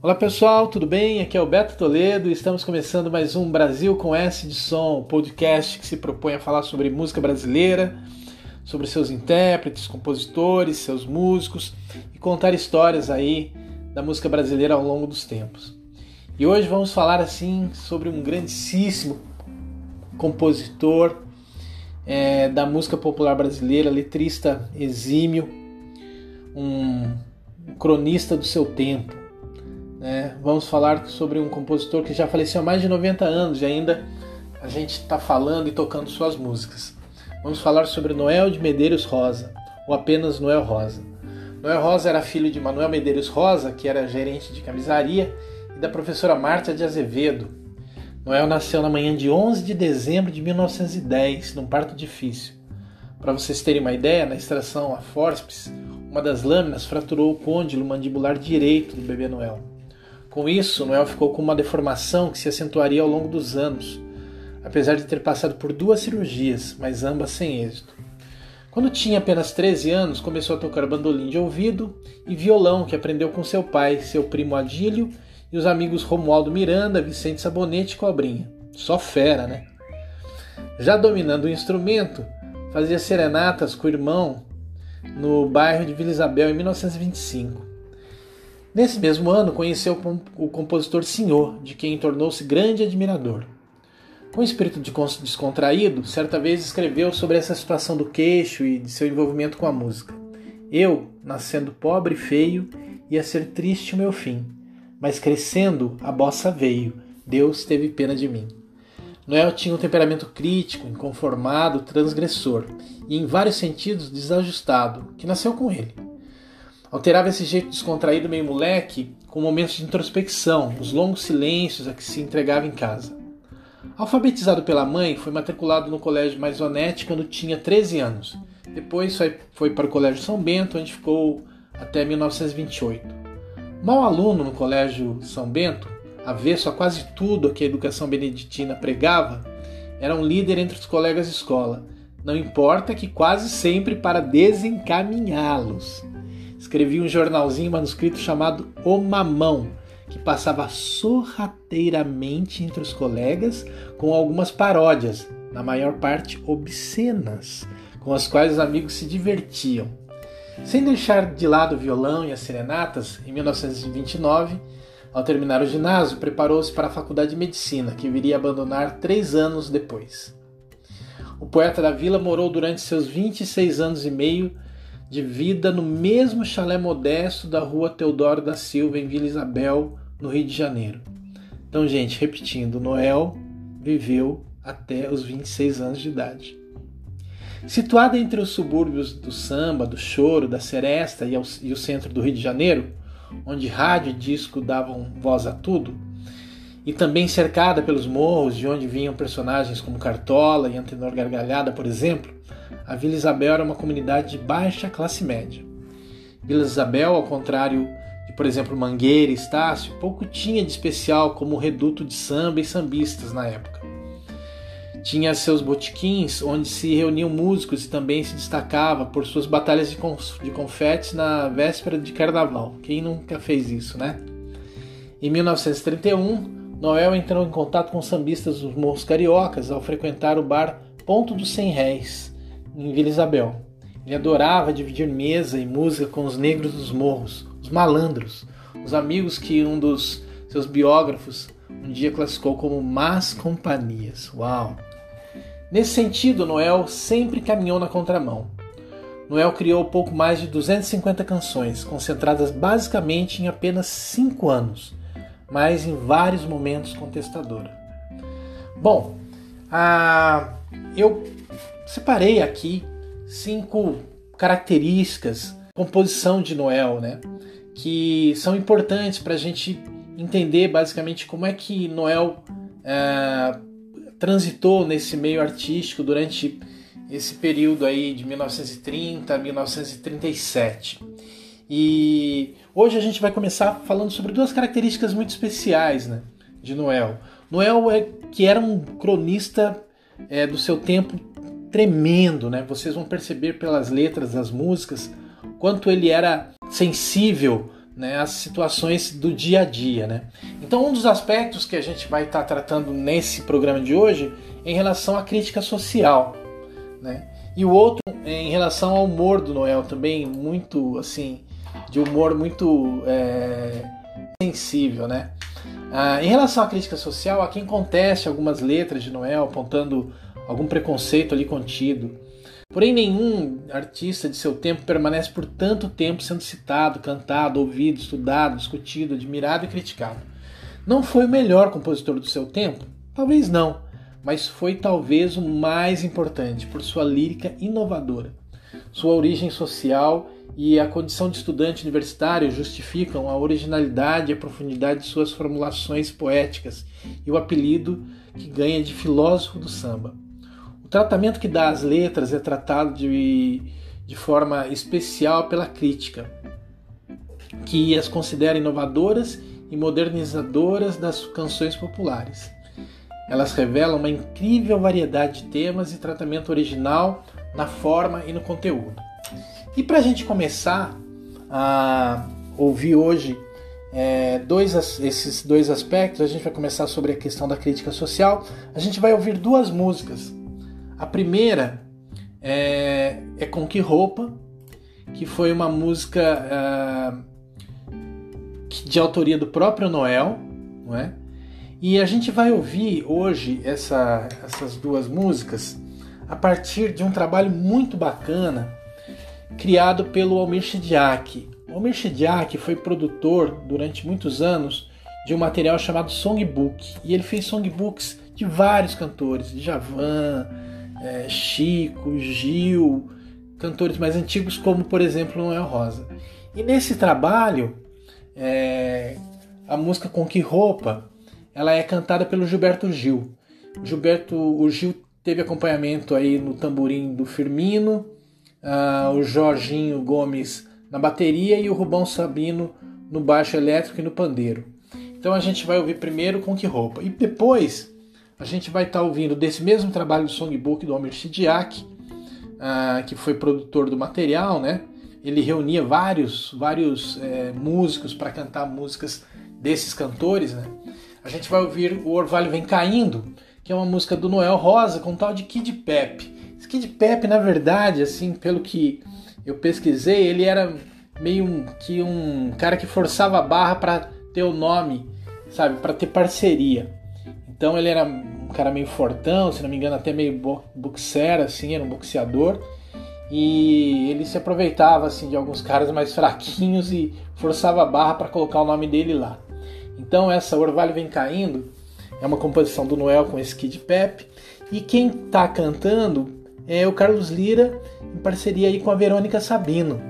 Olá pessoal, tudo bem? Aqui é o Beto Toledo e estamos começando mais um Brasil com S de Som, podcast que se propõe a falar sobre música brasileira, sobre seus intérpretes, compositores, seus músicos e contar histórias aí da música brasileira ao longo dos tempos. E hoje vamos falar assim sobre um grandíssimo compositor é, da música popular brasileira, letrista exímio, um cronista do seu tempo né? Vamos falar sobre um compositor que já faleceu há mais de 90 anos e ainda a gente está falando e tocando suas músicas. Vamos falar sobre Noel de Medeiros Rosa, ou apenas Noel Rosa. Noel Rosa era filho de Manuel Medeiros Rosa, que era gerente de camisaria, e da professora Marta de Azevedo. Noel nasceu na manhã de 11 de dezembro de 1910, num parto difícil. Para vocês terem uma ideia, na extração a forceps, uma das lâminas fraturou o côndilo mandibular direito do bebê Noel. Com isso, Noel ficou com uma deformação que se acentuaria ao longo dos anos, apesar de ter passado por duas cirurgias, mas ambas sem êxito. Quando tinha apenas 13 anos, começou a tocar bandolim de ouvido e violão, que aprendeu com seu pai, seu primo Adílio e os amigos Romualdo Miranda, Vicente Sabonete e Cobrinha. Só fera, né? Já dominando o instrumento, fazia serenatas com o irmão no bairro de Vila Isabel em 1925. Nesse mesmo ano, conheceu o compositor Senhor, de quem tornou-se grande admirador. Com espírito descontraído, certa vez escreveu sobre essa situação do queixo e de seu envolvimento com a música. Eu, nascendo pobre e feio, ia ser triste o meu fim, mas crescendo a bossa veio, Deus teve pena de mim. Noel tinha um temperamento crítico, inconformado, transgressor e, em vários sentidos, desajustado, que nasceu com ele. Alterava esse jeito descontraído meio moleque com momentos de introspecção, os longos silêncios a que se entregava em casa. Alfabetizado pela mãe, foi matriculado no colégio Maisonete quando tinha 13 anos. Depois foi para o colégio São Bento, onde ficou até 1928. Mal aluno no colégio São Bento, avesso a quase tudo que a educação beneditina pregava, era um líder entre os colegas de escola, não importa que quase sempre para desencaminhá-los escrevi um jornalzinho manuscrito chamado O Mamão, que passava sorrateiramente entre os colegas com algumas paródias, na maior parte obscenas, com as quais os amigos se divertiam. Sem deixar de lado o violão e as serenatas, em 1929, ao terminar o ginásio, preparou-se para a faculdade de medicina, que viria a abandonar três anos depois. O poeta da vila morou durante seus 26 anos e meio de vida no mesmo chalé modesto da rua Teodoro da Silva, em Vila Isabel, no Rio de Janeiro. Então, gente, repetindo, Noel viveu até os 26 anos de idade. Situada entre os subúrbios do samba, do choro, da seresta e, e o centro do Rio de Janeiro, onde rádio e disco davam voz a tudo, e também cercada pelos morros de onde vinham personagens como Cartola e Antenor Gargalhada, por exemplo, a Vila Isabel era uma comunidade de baixa classe média. Vila Isabel, ao contrário de, por exemplo, Mangueira e Estácio, pouco tinha de especial como reduto de samba e sambistas na época. Tinha seus botiquins onde se reuniam músicos e também se destacava por suas batalhas de, de confetes na véspera de carnaval. Quem nunca fez isso, né? Em 1931, Noel entrou em contato com sambistas dos Morros Cariocas ao frequentar o bar Ponto dos Cem Réis, em Vila Isabel. Ele adorava dividir mesa e música com os negros dos morros, os malandros, os amigos que um dos seus biógrafos um dia classificou como más companhias. Uau! Nesse sentido, Noel sempre caminhou na contramão. Noel criou pouco mais de 250 canções, concentradas basicamente em apenas cinco anos, mas em vários momentos contestadora. Bom, a... eu separei aqui cinco características, composição de Noel, né? Que são importantes para a gente entender basicamente como é que Noel é, transitou nesse meio artístico durante esse período aí de 1930 a 1937. E hoje a gente vai começar falando sobre duas características muito especiais né, de Noel. Noel é que era um cronista é, do seu tempo tremendo, né? Vocês vão perceber pelas letras das músicas quanto ele era sensível né, as situações do dia a dia. Né? Então, um dos aspectos que a gente vai estar tá tratando nesse programa de hoje é em relação à crítica social. Né? E o outro é em relação ao humor do Noel, também muito assim, de humor muito é, sensível. Né? Ah, em relação à crítica social, há quem algumas letras de Noel, apontando algum preconceito ali contido. Porém, nenhum artista de seu tempo permanece por tanto tempo sendo citado, cantado, ouvido, estudado, discutido, admirado e criticado. Não foi o melhor compositor do seu tempo? Talvez não, mas foi talvez o mais importante por sua lírica inovadora. Sua origem social e a condição de estudante universitário justificam a originalidade e a profundidade de suas formulações poéticas e o apelido que ganha de filósofo do samba. O tratamento que dá às letras é tratado de, de forma especial pela crítica, que as considera inovadoras e modernizadoras das canções populares. Elas revelam uma incrível variedade de temas e tratamento original na forma e no conteúdo. E para a gente começar a ouvir hoje é, dois, esses dois aspectos, a gente vai começar sobre a questão da crítica social. A gente vai ouvir duas músicas a primeira é, é Com Que Roupa, que foi uma música uh, de autoria do próprio Noel, não é? E a gente vai ouvir hoje essa, essas duas músicas a partir de um trabalho muito bacana criado pelo Almir Shidiak. O Almir Shidiak foi produtor durante muitos anos de um material chamado Songbook e ele fez songbooks de vários cantores, de Javan, é, Chico, Gil, cantores mais antigos, como por exemplo Noel Rosa. E nesse trabalho, é, a música Com Que Roupa, ela é cantada pelo Gilberto Gil. Gilberto, o Gil teve acompanhamento aí no tamborim do Firmino, uh, o Jorginho Gomes na bateria e o Rubão Sabino no baixo elétrico e no pandeiro. Então a gente vai ouvir primeiro Com Que Roupa e depois a gente vai estar tá ouvindo desse mesmo trabalho do songbook do Almir Sidiak, uh, que foi produtor do material, né? Ele reunia vários, vários é, músicos para cantar músicas desses cantores, né? A gente vai ouvir O Orvalho Vem Caindo, que é uma música do Noel Rosa com tal de Kid Pep. Esse Kid Pep, na verdade, assim, pelo que eu pesquisei, ele era meio que um cara que forçava a barra para ter o nome, sabe, para ter parceria. Então ele era um cara meio fortão, se não me engano, até meio boxer, assim, era um boxeador. E ele se aproveitava assim de alguns caras mais fraquinhos e forçava a barra para colocar o nome dele lá. Então essa Orvalho Vem Caindo é uma composição do Noel com esse Kid Pep. E quem está cantando é o Carlos Lira, em parceria aí com a Verônica Sabino.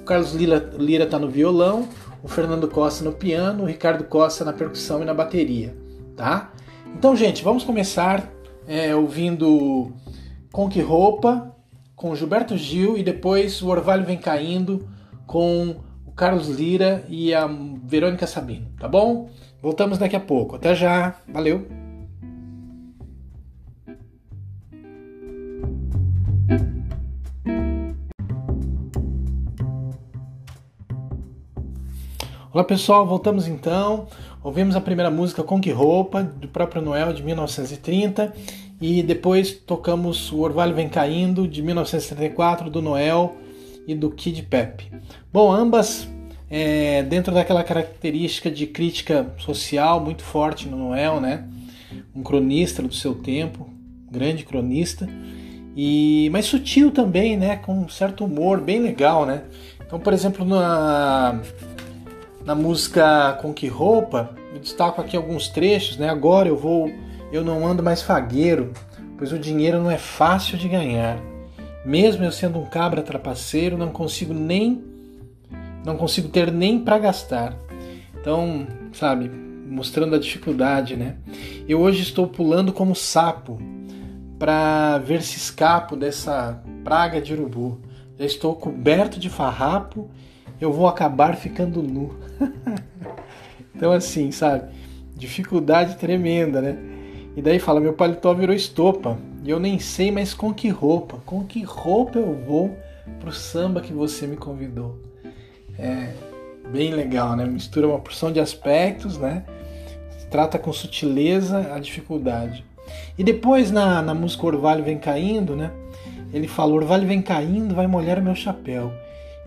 O Carlos Lira, Lira tá no violão, o Fernando Costa no piano, o Ricardo Costa na percussão e na bateria, tá? Então, gente, vamos começar é, ouvindo Com Que Roupa, com Gilberto Gil, e depois o Orvalho Vem Caindo, com o Carlos Lira e a Verônica Sabino, tá bom? Voltamos daqui a pouco. Até já. Valeu! Olá pessoal, voltamos então. Ouvimos a primeira música Com Que Roupa, do próprio Noel, de 1930, e depois tocamos O Orvalho Vem Caindo, de 1934, do Noel e do Kid Pep. Bom, ambas é, dentro daquela característica de crítica social muito forte no Noel, né? Um cronista do seu tempo, grande cronista, e mas sutil também, né? Com um certo humor bem legal, né? Então, por exemplo, na na música Com Que Roupa, eu destaco aqui alguns trechos, né? Agora eu vou, eu não ando mais fagueiro, pois o dinheiro não é fácil de ganhar. Mesmo eu sendo um cabra trapaceiro, não consigo nem não consigo ter nem para gastar. Então, sabe, mostrando a dificuldade, né? Eu hoje estou pulando como sapo para ver se escapo dessa praga de urubu. Já estou coberto de farrapo eu vou acabar ficando nu. então, assim, sabe? Dificuldade tremenda, né? E daí fala: meu paletó virou estopa. E eu nem sei mais com que roupa. Com que roupa eu vou pro samba que você me convidou? É, bem legal, né? Mistura uma porção de aspectos, né? Trata com sutileza a dificuldade. E depois na, na música Orvalho Vem Caindo, né? Ele fala: Orvalho vem caindo, vai molhar o meu chapéu.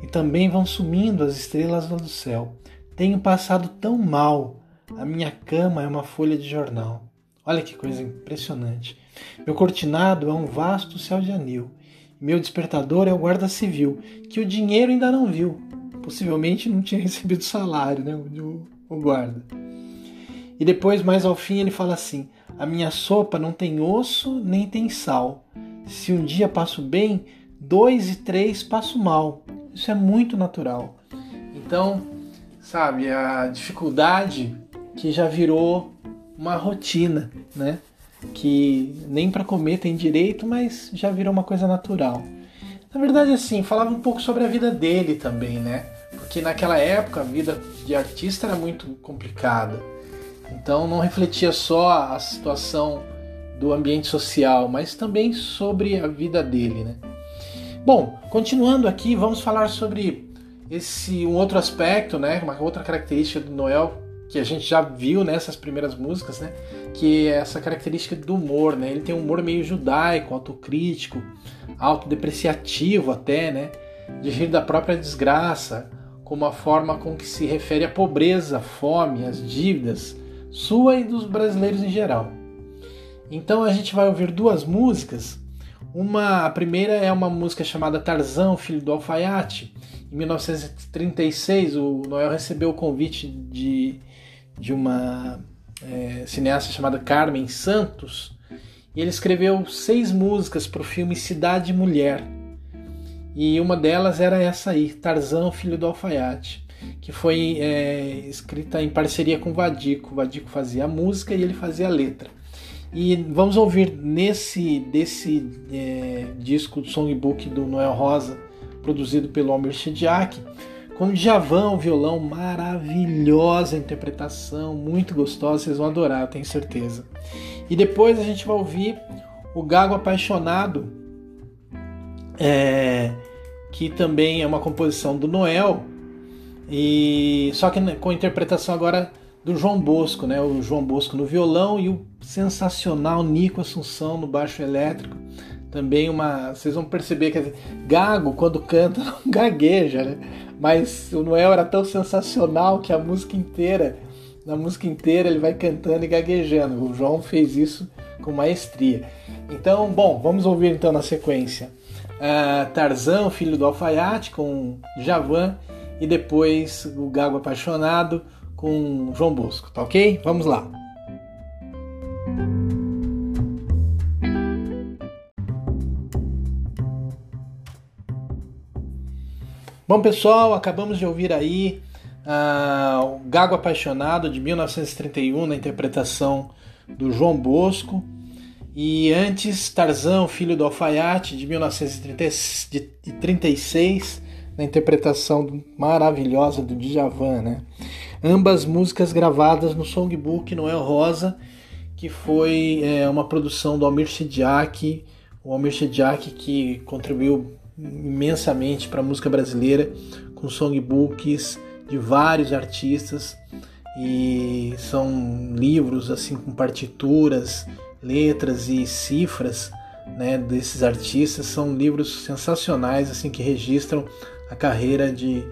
E também vão sumindo as estrelas do céu. Tenho passado tão mal, a minha cama é uma folha de jornal. Olha que coisa impressionante. Meu cortinado é um vasto céu de anil. Meu despertador é o guarda civil, que o dinheiro ainda não viu. Possivelmente não tinha recebido salário, né? O, o guarda. E depois, mais ao fim, ele fala assim: A minha sopa não tem osso nem tem sal. Se um dia passo bem, dois e três passo mal. Isso é muito natural. Então, sabe, a dificuldade que já virou uma rotina, né? Que nem para comer tem direito, mas já virou uma coisa natural. Na verdade, assim, falava um pouco sobre a vida dele também, né? Porque naquela época a vida de artista era muito complicada. Então não refletia só a situação do ambiente social, mas também sobre a vida dele, né? Bom, continuando aqui, vamos falar sobre esse um outro aspecto, né? Uma outra característica do Noel que a gente já viu nessas primeiras músicas, né? Que é essa característica do humor, né? Ele tem um humor meio judaico, autocrítico, autodepreciativo até, né? De rir da própria desgraça, como a forma com que se refere à pobreza, fome, às dívidas, sua e dos brasileiros em geral. Então a gente vai ouvir duas músicas. Uma, a primeira é uma música chamada Tarzão, filho do alfaiate. Em 1936, o Noel recebeu o convite de de uma é, cineasta chamada Carmen Santos, e ele escreveu seis músicas para o filme Cidade Mulher. E uma delas era essa aí, Tarzan, Filho do Alfaiate, que foi é, escrita em parceria com Vadico. Vadico fazia a música e ele fazia a letra. E vamos ouvir nesse desse é, disco do songbook do Noel Rosa, produzido pelo Almir Shediak, com Djavan, o violão, maravilhosa interpretação, muito gostosa, vocês vão adorar, eu tenho certeza. E depois a gente vai ouvir o Gago Apaixonado, é, que também é uma composição do Noel, e só que com a interpretação agora do João Bosco, né? O João Bosco no violão e o sensacional Nico Assunção no baixo elétrico. Também uma. Vocês vão perceber que Gago, quando canta, não gagueja, né? Mas o Noel era tão sensacional que a música inteira, na música inteira, ele vai cantando e gaguejando. O João fez isso com maestria. Então, bom, vamos ouvir então na sequência. Uh, Tarzan, filho do alfaiate, com Javan, e depois o Gago Apaixonado com João Bosco, tá ok? Vamos lá. Bom, pessoal, acabamos de ouvir aí uh, o Gago Apaixonado de 1931 na interpretação do João Bosco. E antes, Tarzão, Filho do Alfaiate, de 1936, na interpretação maravilhosa do Djavan, né? Ambas músicas gravadas no Songbook Noel Rosa, que foi é, uma produção do Almir Shediak, o Almir Shediak que contribuiu imensamente para a música brasileira, com songbooks de vários artistas. E são livros assim com partituras, letras e cifras, né, desses artistas. São livros sensacionais assim que registram a carreira de,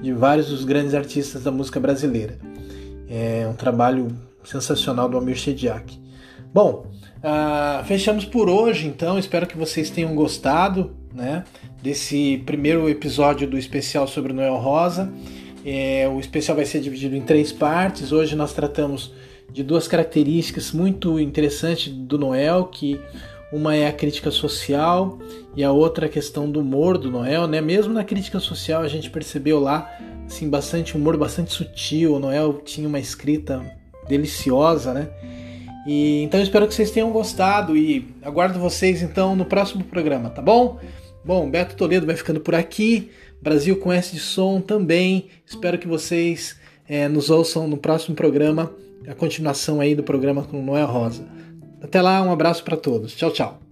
de vários dos grandes artistas da música brasileira. É um trabalho sensacional do Amir Shediak. Bom, uh, fechamos por hoje, então. Espero que vocês tenham gostado né, desse primeiro episódio do especial sobre Noel Rosa. É, o especial vai ser dividido em três partes. Hoje nós tratamos de duas características muito interessantes do Noel, que uma é a crítica social e a outra a questão do humor do Noel, né? Mesmo na crítica social a gente percebeu lá assim bastante humor, bastante sutil. O Noel tinha uma escrita deliciosa, né? E então espero que vocês tenham gostado e aguardo vocês então no próximo programa, tá bom? Bom, Beto Toledo vai ficando por aqui. Brasil com S de som também. Espero que vocês é, nos ouçam no próximo programa, a continuação aí do programa com Noel Rosa. Até lá, um abraço para todos. Tchau, tchau.